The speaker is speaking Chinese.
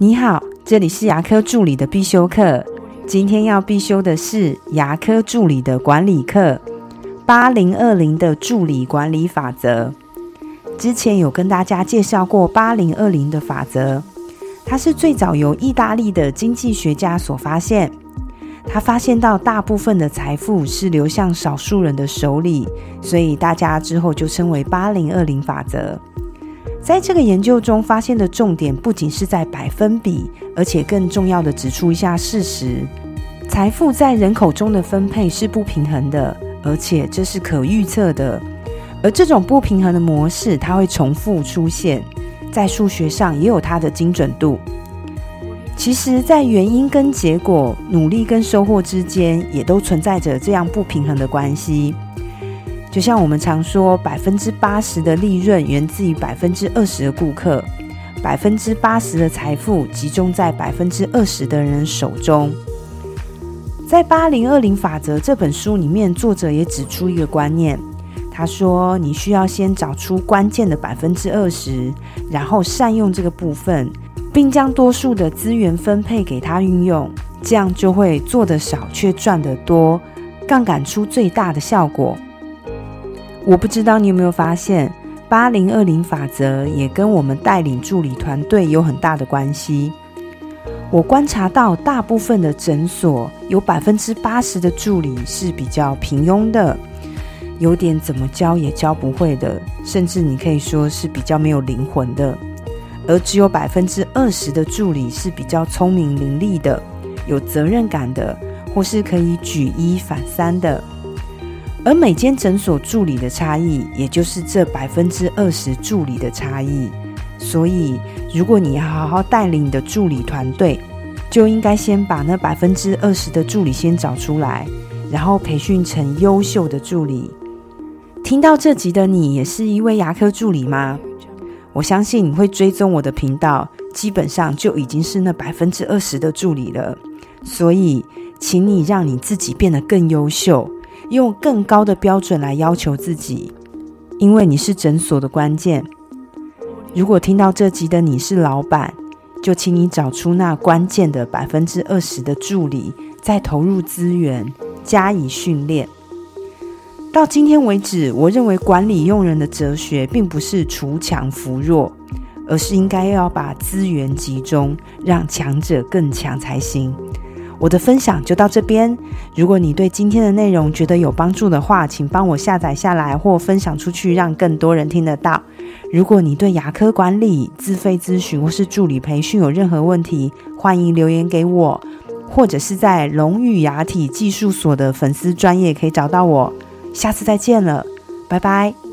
你好，这里是牙科助理的必修课。今天要必修的是牙科助理的管理课，八零二零的助理管理法则。之前有跟大家介绍过八零二零的法则，它是最早由意大利的经济学家所发现。他发现到大部分的财富是流向少数人的手里，所以大家之后就称为八零二零法则。在这个研究中发现的重点不仅是在百分比，而且更重要的指出一下事实：财富在人口中的分配是不平衡的，而且这是可预测的。而这种不平衡的模式，它会重复出现，在数学上也有它的精准度。其实，在原因跟结果、努力跟收获之间，也都存在着这样不平衡的关系。就像我们常说，百分之八十的利润源自于百分之二十的顾客，百分之八十的财富集中在百分之二十的人手中。在《八零二零法则》这本书里面，作者也指出一个观念，他说：你需要先找出关键的百分之二十，然后善用这个部分，并将多数的资源分配给他运用，这样就会做得少却赚得多，杠杆出最大的效果。我不知道你有没有发现，八零二零法则也跟我们带领助理团队有很大的关系。我观察到，大部分的诊所有百分之八十的助理是比较平庸的，有点怎么教也教不会的，甚至你可以说是比较没有灵魂的。而只有百分之二十的助理是比较聪明伶俐的，有责任感的，或是可以举一反三的。而每间诊所助理的差异，也就是这百分之二十助理的差异。所以，如果你要好好带领你的助理团队，就应该先把那百分之二十的助理先找出来，然后培训成优秀的助理。听到这集的你，也是一位牙科助理吗？我相信你会追踪我的频道，基本上就已经是那百分之二十的助理了。所以，请你让你自己变得更优秀。用更高的标准来要求自己，因为你是诊所的关键。如果听到这集的你是老板，就请你找出那关键的百分之二十的助理，再投入资源加以训练。到今天为止，我认为管理用人的哲学并不是锄强扶弱，而是应该要把资源集中，让强者更强才行。我的分享就到这边。如果你对今天的内容觉得有帮助的话，请帮我下载下来或分享出去，让更多人听得到。如果你对牙科管理、自费咨询或是助理培训有任何问题，欢迎留言给我，或者是在龙语牙体技术所的粉丝专业可以找到我。下次再见了，拜拜。